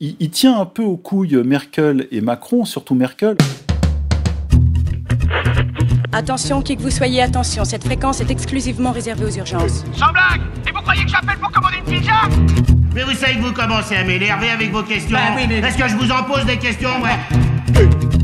il, il tient un peu aux couilles Merkel et Macron, surtout Merkel. Attention, qui que vous soyez, attention, cette fréquence est exclusivement réservée aux urgences. Sans blague Et vous croyez que j'appelle pour commander une pizza Mais vous savez que vous commencez à m'énerver avec vos questions. Bah oui, mais- Est-ce que je vous en pose des questions, ouais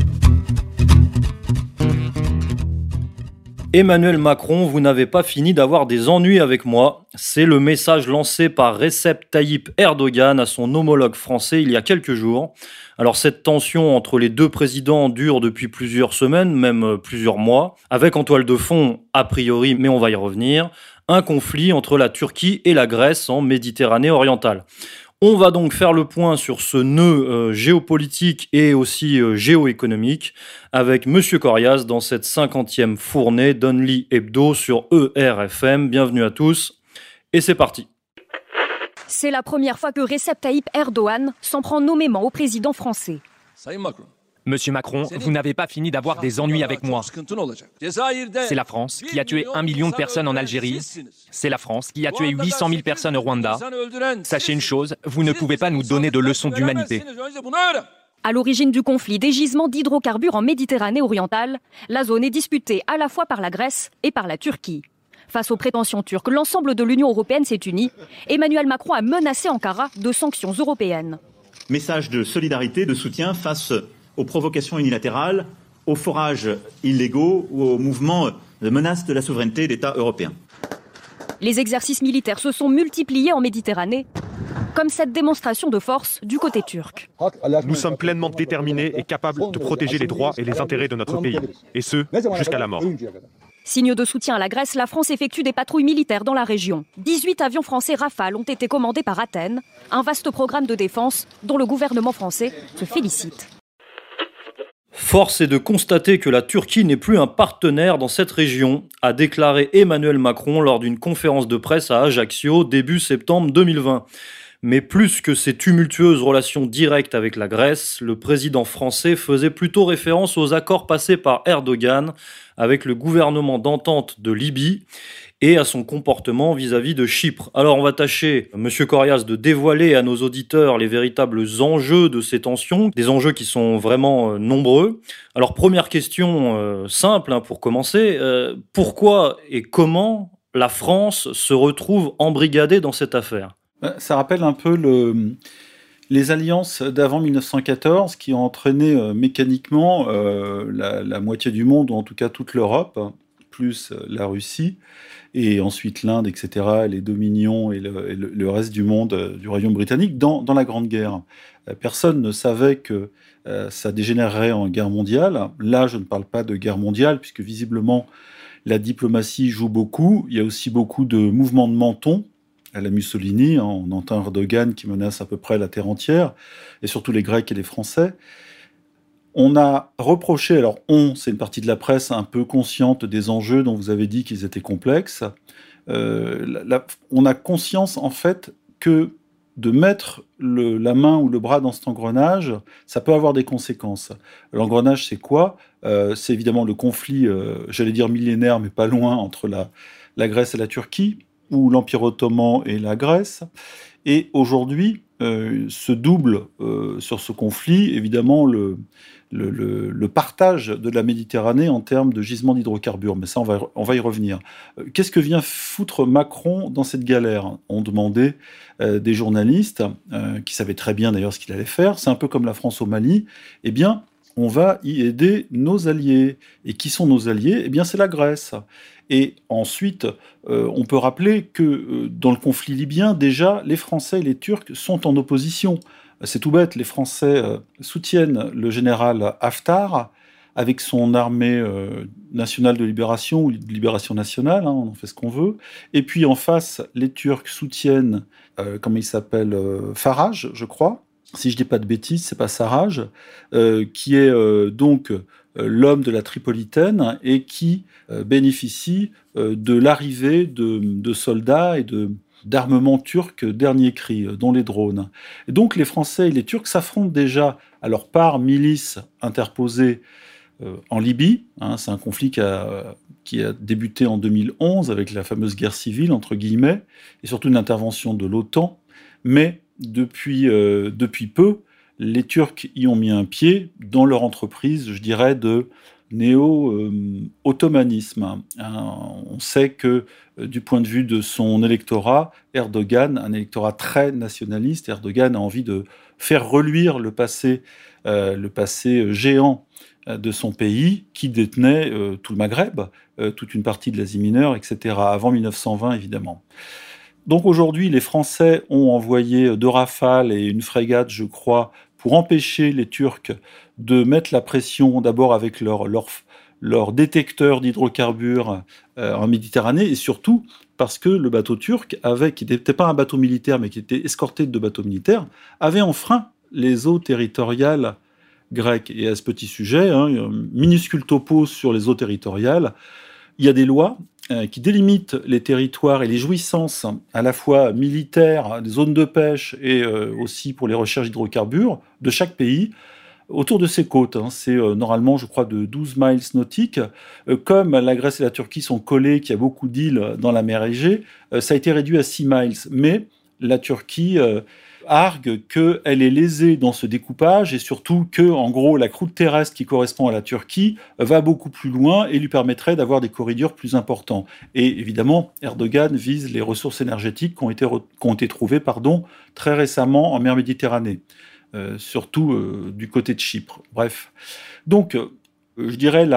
Emmanuel Macron, vous n'avez pas fini d'avoir des ennuis avec moi. C'est le message lancé par Recep Tayyip Erdogan à son homologue français il y a quelques jours. Alors cette tension entre les deux présidents dure depuis plusieurs semaines, même euh, plusieurs mois, avec en toile de fond, a priori, mais on va y revenir, un conflit entre la Turquie et la Grèce en Méditerranée orientale. On va donc faire le point sur ce nœud euh, géopolitique et aussi euh, géoéconomique avec Monsieur Corias dans cette cinquantième fournée d'Only Hebdo sur ERFM. Bienvenue à tous et c'est parti. C'est la première fois que Recep Tayyip Erdogan s'en prend nommément au président français. Monsieur Macron, vous n'avez pas fini d'avoir des ennuis avec moi. C'est la France qui a tué un million de personnes en Algérie. C'est la France qui a tué 800 000 personnes au Rwanda. Sachez une chose, vous ne pouvez pas nous donner de leçons d'humanité. À l'origine du conflit des gisements d'hydrocarbures en Méditerranée orientale, la zone est disputée à la fois par la Grèce et par la Turquie. Face aux prétentions turques, l'ensemble de l'Union européenne s'est uni. Emmanuel Macron a menacé Ankara de sanctions européennes. Message de solidarité, de soutien face aux provocations unilatérales, aux forages illégaux ou aux mouvements de menace de la souveraineté d'États européens. Les exercices militaires se sont multipliés en Méditerranée, comme cette démonstration de force du côté turc. Nous sommes pleinement déterminés et capables de protéger les droits et les intérêts de notre pays, et ce, jusqu'à la mort. Signe de soutien à la Grèce, la France effectue des patrouilles militaires dans la région. 18 avions français Rafale ont été commandés par Athènes, un vaste programme de défense dont le gouvernement français se félicite. Force est de constater que la Turquie n'est plus un partenaire dans cette région, a déclaré Emmanuel Macron lors d'une conférence de presse à Ajaccio début septembre 2020. Mais plus que ses tumultueuses relations directes avec la Grèce, le président français faisait plutôt référence aux accords passés par Erdogan avec le gouvernement d'entente de Libye et à son comportement vis-à-vis de Chypre. Alors on va tâcher, Monsieur Corias, de dévoiler à nos auditeurs les véritables enjeux de ces tensions, des enjeux qui sont vraiment euh, nombreux. Alors première question euh, simple hein, pour commencer, euh, pourquoi et comment la France se retrouve embrigadée dans cette affaire? Ça rappelle un peu le, les alliances d'avant 1914 qui ont entraîné euh, mécaniquement euh, la, moitié du monde, ou en tout cas toute l'Europe, plus euh, la Russie, et ensuite l'Inde, etc., les dominions et le, reste du monde euh, du Royaume britannique dans, la Grande Guerre. Euh, Personne ne savait que euh, ça dégénérerait en guerre mondiale. Là, je ne parle pas de guerre mondiale, puisque visiblement la diplomatie joue beaucoup. Il y a aussi beaucoup de mouvements de menton à la Mussolini. hein. On entend Erdogan qui menace à peu près la terre entière, et surtout les Grecs et les Français. On a reproché, alors on, c'est une partie de la presse un peu consciente des enjeux dont vous avez dit qu'ils étaient complexes. Euh, on a conscience en fait que de mettre la main ou le bras dans cet engrenage, ça peut avoir des conséquences. L'engrenage, c'est quoi? Euh, C'est évidemment le conflit, euh, j'allais dire millénaire, mais pas loin, entre la Grèce et la Turquie, ou l'Empire ottoman et la Grèce. Et aujourd'hui, euh, se double euh, sur ce conflit, évidemment, le, le, partage de la Méditerranée en termes de gisements d'hydrocarbures. Mais ça, on va, on va y revenir. Euh, Qu'est-ce que vient foutre Macron dans cette galère? On demandait euh, des journalistes, euh, qui savaient très bien d'ailleurs ce qu'il allait faire. C'est un peu comme la France au Mali. Eh bien, on va y aider nos alliés. Et qui sont nos alliés? Eh bien, c'est la Grèce. Et ensuite, euh, on peut rappeler que euh, dans le conflit libyen, déjà, les Français et les Turcs sont en opposition. C'est tout bête, les Français euh, soutiennent le général Haftar avec son armée nationale de libération ou de libération nationale, hein, on en fait ce qu'on veut. Et puis en face, les Turcs soutiennent, comment il s'appelle, Farage, je crois. Si je dis pas de bêtises, c'est pas Sarraj, euh, qui est euh, donc euh, l'homme de la Tripolitaine et qui bénéficie de l'arrivée de, soldats et de d'armements turcs dernier cri, dont les drones. Et donc les Français et les Turcs s'affrontent déjà alors par milices interposées en Libye. hein, c'est un conflit qui a, qui a débuté en 2011 avec la fameuse guerre civile, entre guillemets, et surtout une intervention de l'OTAN. Mais depuis, depuis peu, les Turcs y ont mis un pied dans leur entreprise, je dirais, de néo-ottomanisme. on sait que du point de vue de son électorat, Erdogan, un électorat très nationaliste, Erdogan a envie de faire reluire le passé, le passé géant de son pays qui détenait tout le Maghreb, toute une partie de l'Asie mineure, etc., avant 1920 évidemment. Donc aujourd'hui, les Français ont envoyé deux rafales et une frégate, je crois, pour empêcher les Turcs de mettre la pression d'abord avec leur, leur, détecteur d'hydrocarbures euh, en Méditerranée et surtout parce que le bateau turc, qui n'était pas un bateau militaire mais qui était escorté de bateaux militaires, avait enfreint les eaux territoriales grecques. Et à ce petit sujet, hein, minuscule topo sur les eaux territoriales, il y a des lois qui délimitent les territoires et les jouissances à la fois militaires, des zones de pêche et euh, aussi pour les recherches d'hydrocarbures de chaque pays autour de ces côtes. Hein. C'est euh, normalement, je crois, de 12 miles nautiques. comme la Grèce et la Turquie sont collées, qu'il y a beaucoup d'îles dans la mer Égée, ça a été réduit à 6 miles. Mais la Turquie argue qu'elle est lésée dans ce découpage et surtout que, en gros, la croûte terrestre qui correspond à la Turquie va beaucoup plus loin et lui permettrait d'avoir des corridors plus importants. Et évidemment, Erdogan vise les ressources énergétiques qui ont été, ont été trouvées pardon, très récemment en mer Méditerranée, euh, surtout euh, du côté de Chypre. Bref. Donc, euh, je dirais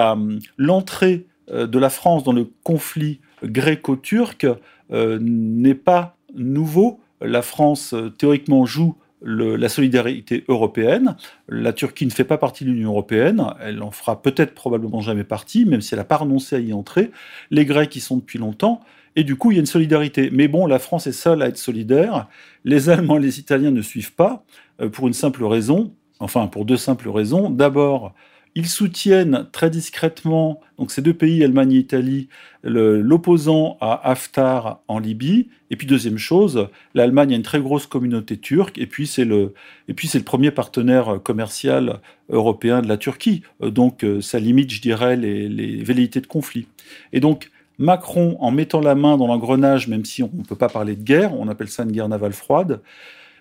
l'entrée de la France dans le conflit gréco-turc n'est pas nouveau la France, euh, théoriquement, joue la solidarité européenne. La Turquie ne fait pas partie de l'Union européenne. Elle en fera peut-être probablement jamais partie, même si elle n'a pas renoncé à y entrer. Les Grecs y sont depuis longtemps. Et du coup, il y a une solidarité. Mais bon, la France est seule à être solidaire. Les Allemands et les Italiens ne suivent pas, euh, pour une simple raison, enfin pour deux simples raisons. D'abord, ils soutiennent très discrètement, donc ces deux pays, Allemagne et Italie, l'opposant à Haftar en Libye. Et puis deuxième chose, l'Allemagne a une très grosse communauté turque, et puis c'est le, le premier partenaire commercial européen de la Turquie. Donc euh, ça limite, je dirais, les, les velléités de conflit. Et donc Macron, en mettant la main dans l'engrenage, même si on ne peut pas parler de guerre, on appelle ça une guerre navale froide,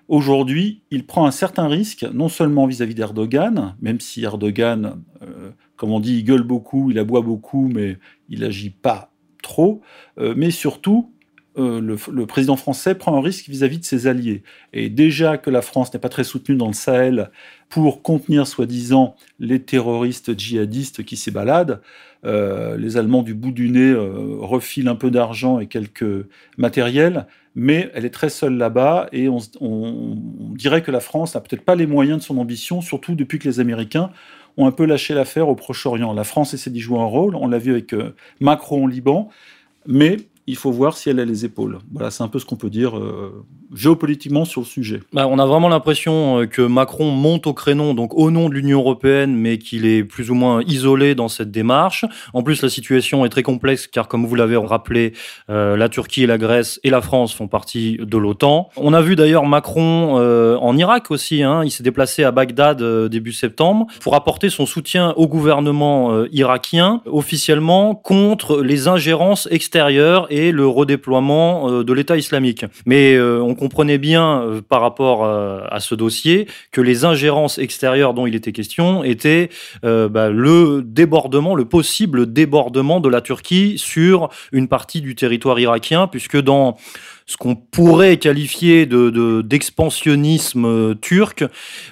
Aujourd'hui, il prend un certain risque, non seulement vis-à-vis d'Erdogan, même si Erdogan, euh, comme on dit, il gueule beaucoup, il aboie beaucoup, mais il n'agit pas trop, euh, mais surtout, euh, le, président français prend un risque vis-à-vis de ses alliés. Et déjà que la France n'est pas très soutenue dans le Sahel pour contenir, soi-disant, les terroristes djihadistes qui s'y baladent, les Allemands du bout du nez refilent un peu d'argent et quelques matériels, mais elle est très seule là-bas et on, dirait que la France n'a peut-être pas les moyens de son ambition, surtout depuis que les Américains ont un peu lâché l'affaire au Proche-Orient. La France essaie d'y jouer un rôle, on l'a vu avec euh, Macron au Liban, mais il faut voir si elle a les épaules. Voilà, c'est un peu ce qu'on peut dire euh, géopolitiquement sur le sujet. Bah, on a vraiment l'impression euh, que Macron monte au créneau, donc au nom de l'Union européenne, mais qu'il est plus ou moins isolé dans cette démarche. En plus, la situation est très complexe, car comme vous l'avez rappelé, euh, la Turquie et la Grèce et la France font partie de l'OTAN. On a vu d'ailleurs Macron en Irak aussi. Hein. il s'est déplacé à Bagdad début septembre pour apporter son soutien au gouvernement irakien, officiellement contre les ingérences extérieures le redéploiement de l'État islamique. Mais on comprenait bien euh, par rapport euh, à ce dossier que les ingérences extérieures dont il était question étaient euh, bah, le débordement, le possible débordement de la Turquie sur une partie du territoire irakien, puisque dans ce qu'on pourrait qualifier de d'expansionnisme euh, turc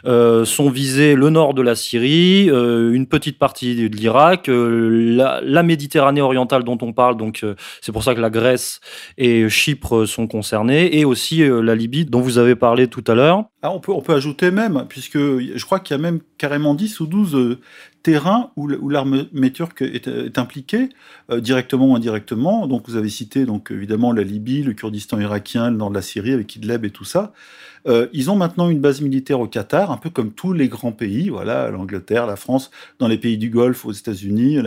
euh, sont visés le nord de la Syrie, euh, une petite partie de l'Irak, la, la, Méditerranée orientale dont on parle, donc c'est pour ça que la Grèce et Chypre sont concernés, et aussi la Libye dont vous avez parlé tout à l'heure. Ah, on, peut, on peut ajouter même, puisque je crois qu'il y a même carrément 10 ou 12 terrain où, l'armée turque est, impliquée, euh, directement ou indirectement. Donc vous avez cité donc évidemment la Libye, le Kurdistan irakien, le nord de la Syrie avec Idlib et tout ça. Euh, ils ont maintenant une base militaire au Qatar, un peu comme tous les grands pays, voilà, l'Angleterre, la France, dans les pays du Golfe, aux États-Unis,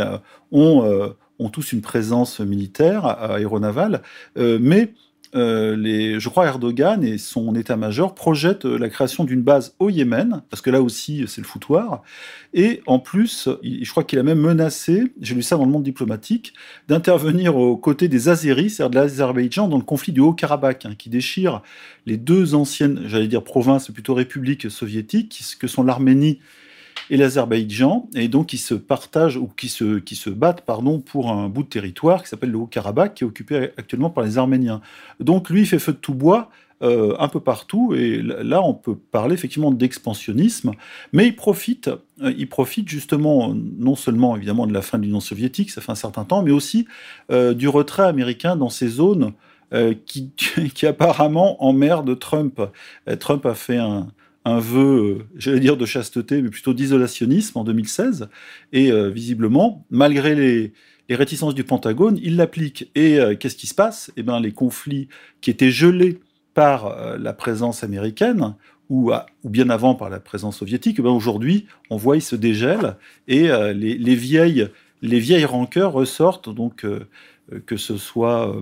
ont, euh, ont tous une présence militaire aéronavale. mais les, je crois Erdogan et son état-major projettent la création d'une base au Yémen, parce que là aussi c'est le foutoir, et en plus, je crois qu'il a même menacé, j'ai lu ça dans le monde diplomatique, d'intervenir aux côtés des Azéris, c'est-à-dire de l'Azerbaïdjan, dans le conflit du Haut-Karabakh, hein, qui déchire les deux anciennes, j'allais dire provinces, plutôt républiques soviétiques, que sont l'Arménie et l'Azerbaïdjan, et donc qui se partagent ou qui se, qui se battent pardon, pour un bout de territoire qui s'appelle le Haut-Karabakh, qui est occupé actuellement par les Arméniens. Donc lui, il fait feu de tout bois. Euh, un peu partout, et là on peut parler effectivement d'expansionnisme, mais il profite, euh, il profite justement non seulement évidemment de la fin de l'Union soviétique, ça fait un certain temps, mais aussi euh, du retrait américain dans ces zones qui, qui, apparemment emmerdent Trump. Trump a fait un, un vœu, euh, j'allais dire de chasteté, mais plutôt d'isolationnisme en 2016. Et euh, visiblement, malgré les, réticences du Pentagone, il l'applique. Et euh, qu'est-ce qui se passe? Eh bien, les conflits qui étaient gelés par la présence américaine, ou, ou, bien avant par la présence soviétique, eh aujourd'hui, on voit, ils se dégèlent, et les, vieilles, les rancœurs ressortent, donc que ce soit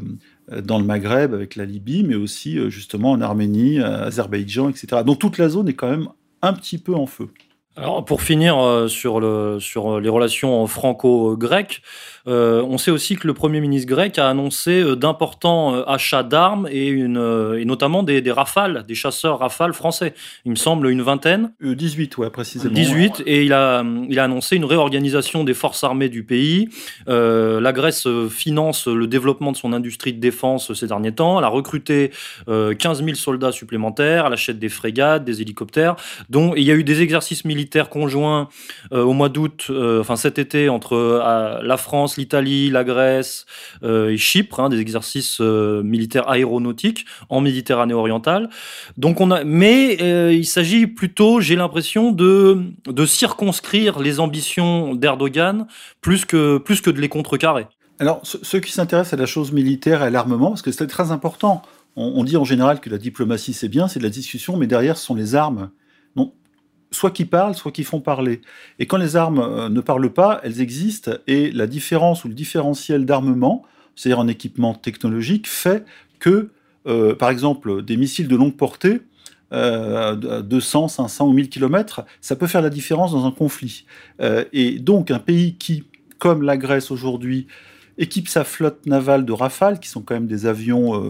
dans le Maghreb avec la Libye, mais aussi euh, justement en Arménie, Azerbaïdjan, etc. Donc toute la zone est quand même un petit peu en feu. Alors pour finir euh, sur, le, sur les relations franco-grecques, euh, on sait aussi que le Premier ministre grec a annoncé euh, d'importants achats d'armes et, une, et notamment des, des, rafales, des chasseurs rafales français. Il me semble une vingtaine. 18, ouais, précisément. 18, et il a, il a annoncé une réorganisation des forces armées du pays. la Grèce finance le développement de son industrie de défense ces derniers temps. Elle a recruté 15 000 soldats supplémentaires, elle achète des frégates, des hélicoptères, dont il y a eu des exercices militaires conjoint euh, au mois d'août, euh, enfin cet été, entre euh, la France, l'Italie, la Grèce et Chypre, hein, des exercices militaires aéronautiques en Méditerranée orientale. Donc on a, mais il s'agit plutôt, j'ai l'impression, de, de circonscrire les ambitions d'Erdogan plus que, plus que de les contrecarrer. Alors, ceux qui s'intéressent à la chose militaire et à l'armement, parce que c'est très important, on, dit en général que la diplomatie c'est bien, c'est de la discussion, mais derrière ce sont les armes soit qui parlent, soit qui font parler. Et quand les armes euh, ne parlent pas, elles existent, et la différence ou le différentiel d'armement, c'est-à-dire en équipement technologique, fait que, euh, par exemple, des missiles de longue portée, euh, 200, 500 ou 1000 km, ça peut faire la différence dans un conflit. Euh, et donc un pays qui, comme la Grèce aujourd'hui, équipe sa flotte navale de Rafale, qui sont quand même des avions,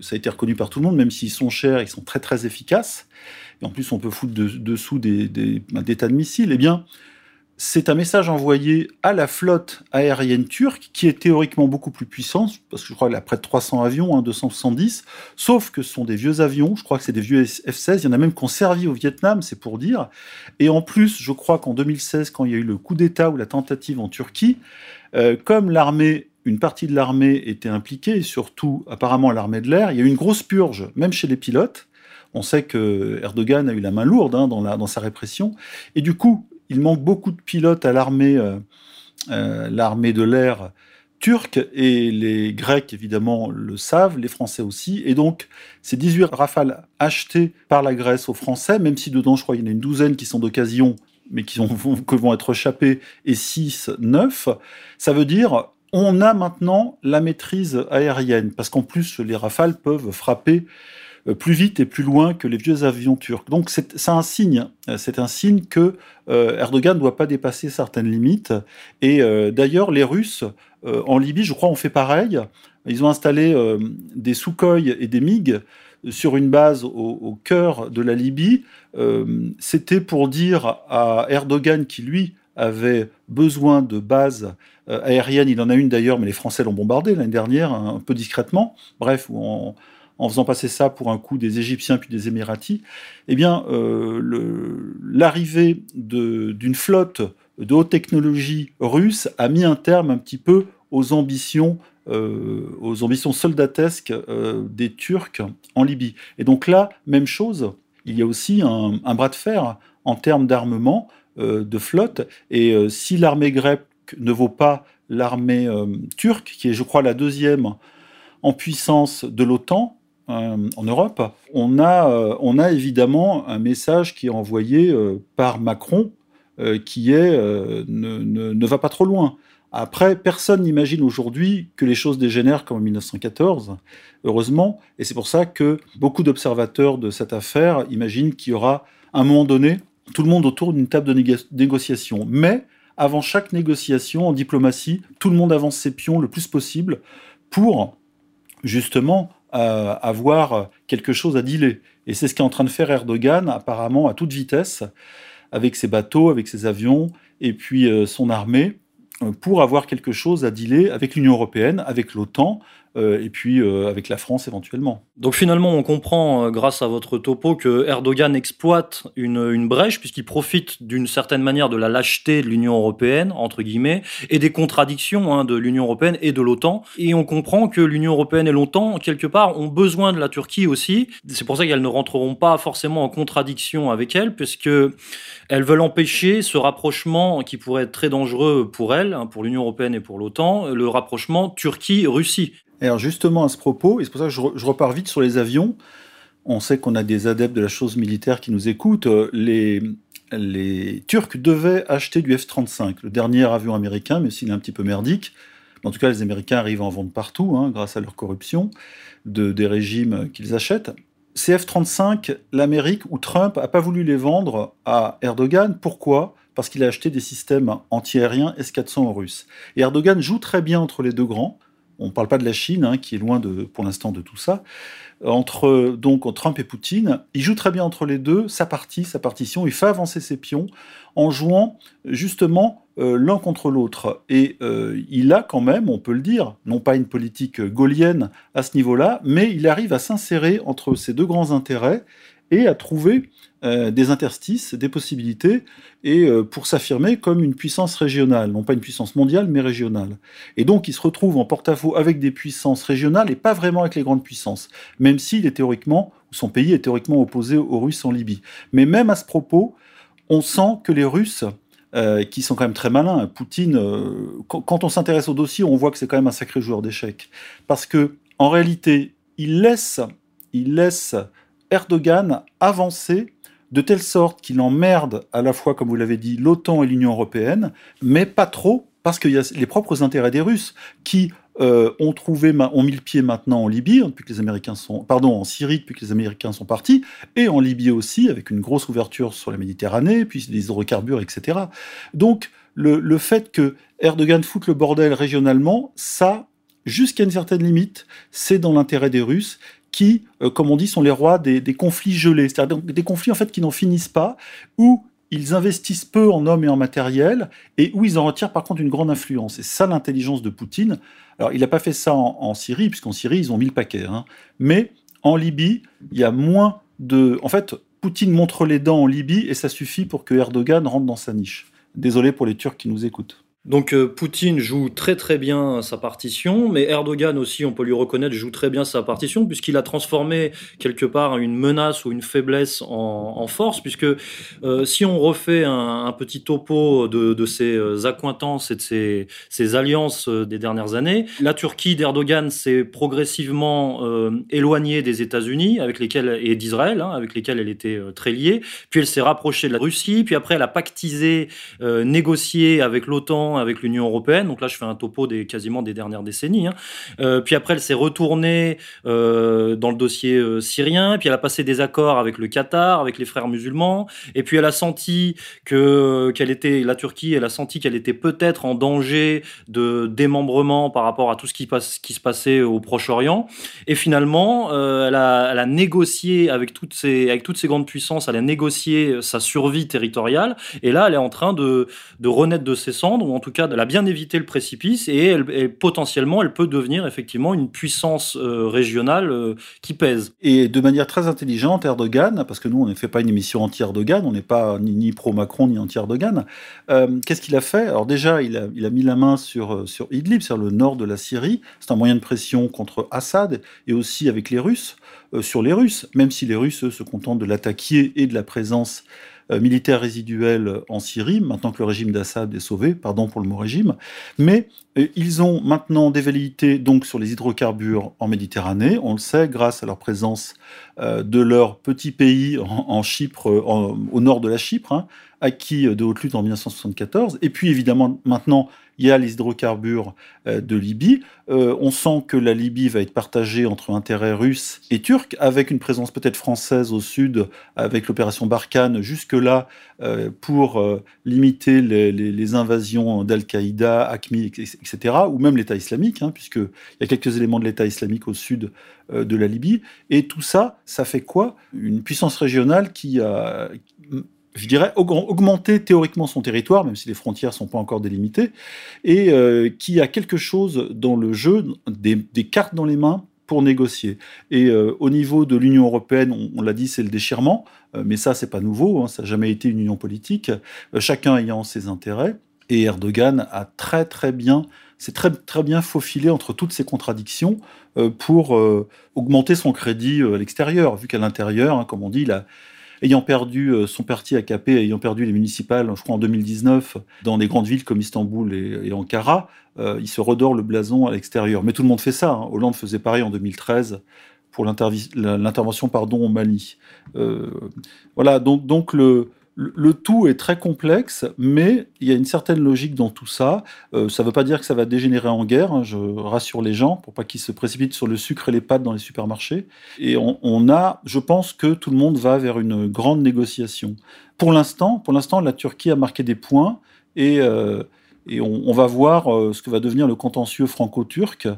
ça a été reconnu par tout le monde, même s'ils sont chers, ils sont très très efficaces et en plus on peut foutre dessous des, des, bah, des, tas de missiles, eh bien, c'est un message envoyé à la flotte aérienne turque, qui est théoriquement beaucoup plus puissante, parce que je crois qu'elle a près de 300 avions, hein, 270, sauf que ce sont des vieux avions, je crois que c'est des vieux F-16, il y en a même qui ont servi au Vietnam, c'est pour dire. Et en plus, je crois qu'en 2016, quand il y a eu le coup d'État ou la tentative en Turquie, euh, comme l'armée une partie de l'armée était impliquée, surtout apparemment l'armée de l'air. Il y a eu une grosse purge, même chez les pilotes. On sait que Erdogan a eu la main lourde hein, dans, sa répression. Et du coup, il manque beaucoup de pilotes à l'armée, euh, euh, l'armée de l'air turque, et les Grecs, évidemment, le savent, les Français aussi. Et donc, ces 18 rafales achetées par la Grèce aux Français, même si dedans, je crois, il y en a une douzaine qui sont d'occasion, mais qui vont, être échappées, et 6, 9, ça veut dire on a maintenant la maîtrise aérienne, parce qu'en plus, les rafales peuvent frapper plus vite et plus loin que les vieux avions turcs. Donc c'est un signe, c'est un signe que euh, Erdogan ne doit pas dépasser certaines limites. Et euh, d'ailleurs, les Russes en Libye, je crois, ont fait pareil. Ils ont installé des Sukhoi et des MiG sur une base au, cœur de la Libye. C'était pour dire à Erdogan qui, lui, avait besoin de bases aériennes. Il en a une d'ailleurs, mais les Français l'ont bombardé l'année dernière, un peu discrètement. Bref, on, en faisant passer ça pour un coup des Égyptiens puis des Émiratis, eh bien, euh, l'arrivée d'une flotte de haute technologie russe a mis un terme un petit peu aux ambitions, euh, aux ambitions soldatesques euh, des Turcs en Libye. Et donc là, même chose, il y a aussi un, un bras de fer en termes d'armement, de flotte, et si l'armée grecque ne vaut pas l'armée turque, qui est, je crois, la deuxième en puissance de l'OTAN, euh, en Europe, on a, euh, on a évidemment un message qui est envoyé euh, par Macron qui est ne, ne, va pas trop loin. Après, personne n'imagine aujourd'hui que les choses dégénèrent comme en 1914, heureusement, et c'est pour ça que beaucoup d'observateurs de cette affaire imaginent qu'il y aura, à un moment donné, tout le monde autour d'une table de négociation. Mais, avant chaque négociation en diplomatie, tout le monde avance ses pions le plus possible pour, justement, avoir quelque chose à dealer. Et c'est ce qu'est en train de faire Erdogan, apparemment, à toute vitesse, avec ses bateaux, avec ses avions, et puis euh, son armée, euh, pour avoir quelque chose à dealer avec l'Union européenne, avec l'OTAN, et puis euh, avec la France éventuellement. Donc finalement, on comprend, grâce à votre topo, que Erdogan exploite une, une brèche, puisqu'il profite d'une certaine manière de la lâcheté de l'Union européenne, entre guillemets, et des contradictions hein, de l'Union européenne et de l'OTAN. Et on comprend que l'Union européenne et l'OTAN, quelque part, ont besoin de la Turquie aussi. C'est pour ça qu'elles ne rentreront pas forcément en contradiction avec elle, puisque elles veulent empêcher ce rapprochement qui pourrait être très dangereux pour elles, hein, pour l'Union européenne et pour l'OTAN, le rapprochement Turquie-Russie. Alors justement à ce propos, et c'est pour ça que je, repars vite sur les avions, on sait qu'on a des adeptes de la chose militaire qui nous écoutent, les, les Turcs devaient acheter du F-35, le dernier avion américain, mais s'il est un petit peu merdique. En tout cas, les Américains arrivent à en vendre partout, hein, grâce à leur corruption, de, des régimes qu'ils achètent. Ces F-35, l'Amérique ou Trump n'a pas voulu les vendre à Erdogan. Pourquoi? Parce qu'il a acheté des systèmes antiaériens S-400 aux Russes. Et Erdogan joue très bien entre les deux grands on ne parle pas de la Chine, hein, qui est loin de, pour l'instant de tout ça, entre donc Trump et Poutine, il joue très bien entre les deux, sa partie, sa partition, il fait avancer ses pions en jouant justement euh, l'un contre l'autre. Et euh, il a quand même, on peut le dire, non pas une politique gaulienne à ce niveau-là, mais il arrive à s'insérer entre ces deux grands intérêts et à trouver euh, des interstices, des possibilités, et euh, pour s'affirmer comme une puissance régionale, non pas une puissance mondiale, mais régionale. Et donc il se retrouve en porte-à-faux avec des puissances régionales et pas vraiment avec les grandes puissances, même s'il est théoriquement, son pays est théoriquement opposé aux Russes en Libye. Mais même à ce propos, on sent que les Russes, euh, qui sont quand même très malins, Poutine, quand, on s'intéresse au dossier, on voit que c'est quand même un sacré joueur d'échecs. Parce que, en réalité, il laisse, il laisse Erdogan avancer de telle sorte qu'il emmerde à la fois, comme vous l'avez dit, l'OTAN et l'Union européenne, mais pas trop, parce qu'il y a les propres intérêts des Russes qui euh, ont trouvé, ont mis le pied maintenant en Libye depuis que les Américains sont, pardon, en Syrie depuis que les Américains sont partis, et en Libye aussi avec une grosse ouverture sur la Méditerranée, puis des hydrocarbures, etc. Donc le, le fait que Erdogan foute le bordel régionalement, ça, jusqu'à une certaine limite, c'est dans l'intérêt des Russes qui, euh, comme on dit, sont les rois des, conflits gelés, c'est-à-dire des conflits en fait qui n'en finissent pas, où ils investissent peu en hommes et en matériel, et où ils en retirent par contre une grande influence. Et ça l'intelligence de Poutine. Alors il n'a pas fait ça en, Syrie, puisqu'en Syrie ils ont mis le paquet, hein. mais en Libye, il y a moins de... En fait, Poutine montre les dents en Libye, et ça suffit pour que Erdogan rentre dans sa niche. Désolé pour les Turcs qui nous écoutent. Donc euh, Poutine joue très très bien sa partition, mais Erdogan aussi, on peut lui reconnaître, joue très bien sa partition, puisqu'il a transformé quelque part une menace ou une faiblesse en, force, puisque euh, si on refait un, petit topo de, ses euh, accointances et de ses, alliances des dernières années, la Turquie d'Erdogan s'est progressivement éloignée des États-Unis avec lesquels et d'Israël, hein, avec lesquels elle était très liée, puis elle s'est rapprochée de la Russie, puis après elle a pactisé, négocié avec l'OTAN avec l'Union européenne. Donc là, je fais un topo des quasiment des dernières décennies. Hein. Euh, puis après, elle s'est retournée euh, dans le dossier euh, syrien. Puis elle a passé des accords avec le Qatar, avec les frères musulmans. Et puis elle a senti que qu'elle était la Turquie. Elle a senti qu'elle était peut-être en danger de démembrement par rapport à tout ce qui, passe, qui se passait au Proche-Orient. Et finalement, elle a, négocié avec toutes ces avec toutes ces grandes puissances. Elle a négocié sa survie territoriale. Et là, elle est en train de, de renaître de ses cendres, ou en cas, elle a bien évité le précipice et, elle, potentiellement, elle peut devenir effectivement une puissance euh, régionale euh, qui pèse. Et de manière très intelligente, Erdogan, parce que nous, on ne fait pas une émission anti-Erdogan, on n'est pas ni, pro-Macron ni anti-Erdogan, euh, qu'est-ce qu'il a fait? Alors déjà, il a, il a, mis la main sur, sur Idlib, sur le nord de la Syrie. C'est un moyen de pression contre Assad et aussi avec les Russes, sur les Russes, même si les Russes se contentent de l'attaquer et de la présence euh, militaire résiduel en Syrie, maintenant que le régime d'Assad est sauvé, pardon pour le mot régime, mais euh, ils ont maintenant des velléités donc sur les hydrocarbures en Méditerranée, on le sait, grâce à leur présence euh, de leur petit pays en, Chypre, au nord de la Chypre, hein, acquis de haute lutte en 1974. Et puis évidemment, maintenant, il y a les hydrocarbures euh, de Libye. Euh, on sent que la Libye va être partagée entre intérêts russes et turcs, avec une présence peut-être française au sud, avec l'opération Barkhane jusque-là, euh, pour limiter les, invasions d'Al-Qaïda, ACMI, etc., ou même l'État islamique, hein, puisqu'il y a quelques éléments de l'État islamique au sud de la Libye. Et tout ça, ça fait quoi? Une puissance régionale qui a je dirais, augmenter théoriquement son territoire, même si les frontières ne sont pas encore délimitées, et euh, qui a quelque chose dans le jeu, des, cartes dans les mains pour négocier. Et euh, au niveau de l'Union européenne, on, l'a dit, c'est le déchirement, euh, mais ça, c'est pas nouveau, hein, ça n'a jamais été une union politique, chacun ayant ses intérêts, et Erdogan a très très bien, c'est très très bien faufilé entre toutes ces contradictions pour augmenter son crédit à l'extérieur, vu qu'à l'intérieur, hein, comme on dit, ayant perdu euh, son parti AKP, ayant perdu les municipales, je crois en 2019, dans des grandes villes comme Istanbul et, Ankara, euh, il se redore le blason à l'extérieur. Mais tout le monde fait ça. Hein. Hollande faisait pareil en 2013 pour l'intervention pardon au Mali. Euh, voilà, donc, donc le, le tout est très complexe, mais il y a une certaine logique dans tout ça. Euh, ça ne veut pas dire que ça va dégénérer en guerre, hein, je rassure les gens, pour pas qu'ils se précipitent sur le sucre et les pâtes dans les supermarchés. Et on, a, je pense que tout le monde va vers une grande négociation. Pour l'instant, pour l'instant, la Turquie a marqué des points et, euh, on, va voir euh, ce que va devenir le contentieux franco-turc,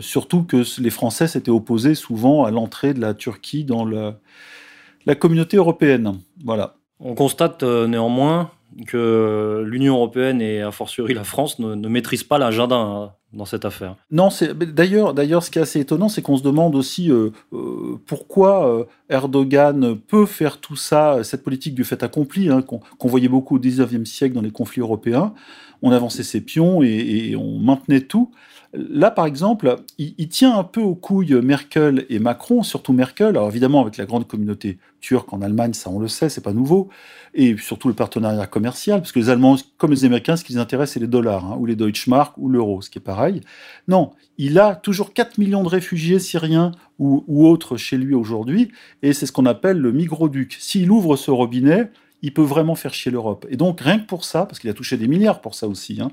surtout que les Français s'étaient opposés souvent à l'entrée de la Turquie dans la communauté européenne. Voilà. On constate euh, néanmoins que l'Union européenne et a fortiori la France ne, maîtrisent pas l'agenda hein, dans cette affaire. Non, d'ailleurs, d'ailleurs, ce qui est assez étonnant, c'est qu'on se demande aussi euh, euh, pourquoi Erdogan peut faire tout ça, cette politique du fait accompli, hein, qu'on voyait beaucoup au XIXe siècle dans les conflits européens. On avançait ses pions et on maintenait tout. Là, par exemple, il, tient un peu aux couilles Merkel et Macron, surtout Merkel. Alors évidemment, avec la grande communauté turque en Allemagne, ça on le sait, c'est pas nouveau. Et surtout le partenariat commercial, parce que les Allemands, comme les Américains, ce qui les intéresse, c'est les dollars, hein, ou les Deutschmark, ou l'euro, ce qui est pareil. Non, il a toujours 4 millions de réfugiés syriens ou, ou autres chez lui aujourd'hui, et c'est ce qu'on appelle le migroduc. S'il ouvre ce robinet, il peut vraiment faire chier l'Europe. Et donc, rien que pour ça, parce qu'il a touché des milliards pour ça aussi, hein,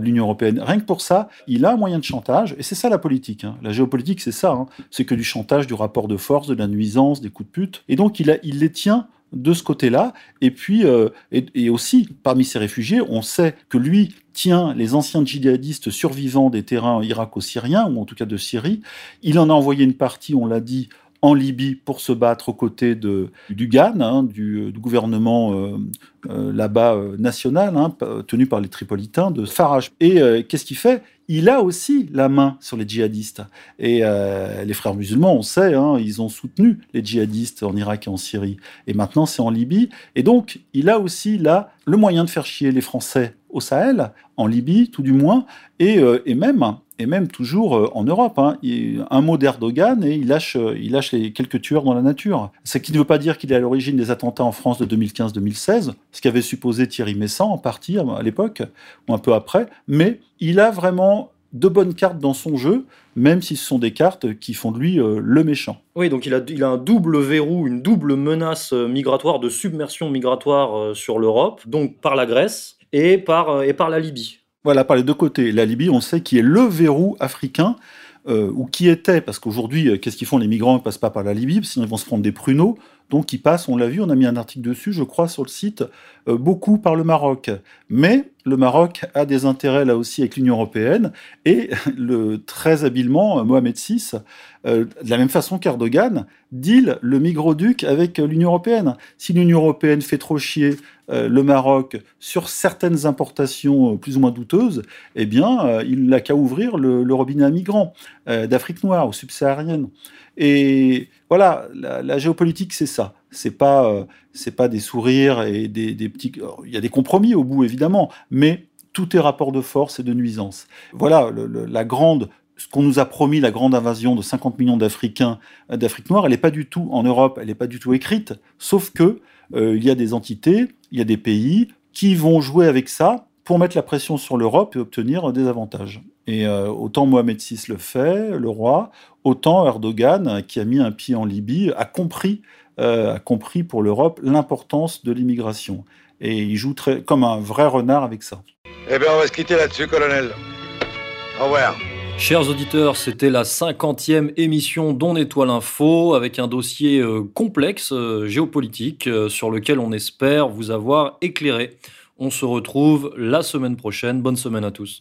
l'Union européenne, rien que pour ça, il a un moyen de chantage, et c'est ça la politique. Hein. La géopolitique, c'est ça. Hein. C'est que du chantage, du rapport de force, de la nuisance, des coups de pute. Et donc, il, a, il les tient de ce côté-là. Et puis, euh, et, aussi, parmi ces réfugiés, on sait que lui tient les anciens djihadistes survivants des terrains irako-syriens, ou en tout cas de Syrie. Il en a envoyé une partie, on l'a dit, en Libye pour se battre aux côtés de, du GAN, hein, du, gouvernement euh, euh, là-bas euh, national, hein, tenu par les Tripolitains, de Farage. Et qu'est-ce qu'il fait? Il a aussi la main sur les djihadistes. Et les frères musulmans, on sait, hein, ils ont soutenu les djihadistes en Irak et en Syrie. Et maintenant, c'est en Libye. Et donc, il a aussi là le moyen de faire chier les Français au Sahel, en Libye tout du moins, et, et même et même toujours euh, en Europe. Hein. un mot d'Erdogan et il lâche, euh, il lâche les quelques tueurs dans la nature. Ce qui ne veut pas dire qu'il est à l'origine des attentats en France de 2015-2016, ce qu'avait supposé Thierry Messant en partie à l'époque, ou un peu après, mais il a vraiment de bonnes cartes dans son jeu, même si ce sont des cartes qui font de lui euh, le méchant. Oui, donc il a, un double verrou, une double menace migratoire, de submersion migratoire sur l'Europe, donc par la Grèce et par la Libye. Voilà, par les deux côtés. La Libye, on sait qui est le verrou africain, euh, ou qui était, parce qu'aujourd'hui, euh, qu'est-ce qu'ils font Les migrants ne passent pas par la Libye, sinon ils vont se prendre des pruneaux. Donc ils passent, on l'a vu, on a mis un article dessus, je crois, sur le site, euh, beaucoup par le Maroc. Mais le Maroc a des intérêts là aussi avec l'Union européenne, et très habilement, Mohamed VI, de la même façon qu'Erdogan, deal le migroduc avec l'Union européenne. Si l'Union européenne fait trop chier le Maroc sur certaines importations plus ou moins douteuses, eh bien, il n'a qu'à ouvrir le, le, robinet à migrants d'Afrique noire ou subsaharienne. Et voilà, la, géopolitique, c'est ça. C'est pas, euh, pas des sourires et des, petits. Il y a des compromis au bout, évidemment, mais tout est rapport de force et de nuisance. Voilà, la grande ce qu'on nous a promis, la grande invasion de 50 millions d'Africains euh, d'Afrique noire, elle n'est pas du tout en Europe, elle n'est pas du tout écrite, sauf que euh, il y a des entités, il y a des pays qui vont jouer avec ça pour mettre la pression sur l'Europe et obtenir des avantages. Et euh, autant Mohamed VI le fait, le roi, autant Erdogan, qui a mis un pied en Libye, a compris, a compris pour l'Europe l'importance de l'immigration. Et il joue très, comme un vrai renard avec ça. Eh bien, on va se quitter là-dessus, colonel. Au revoir. Chers auditeurs, c'était la cinquantième émission d'On Étoile Info avec un dossier euh, complexe euh, géopolitique euh, sur lequel on espère vous avoir éclairé. On se retrouve la semaine prochaine. Bonne semaine à tous.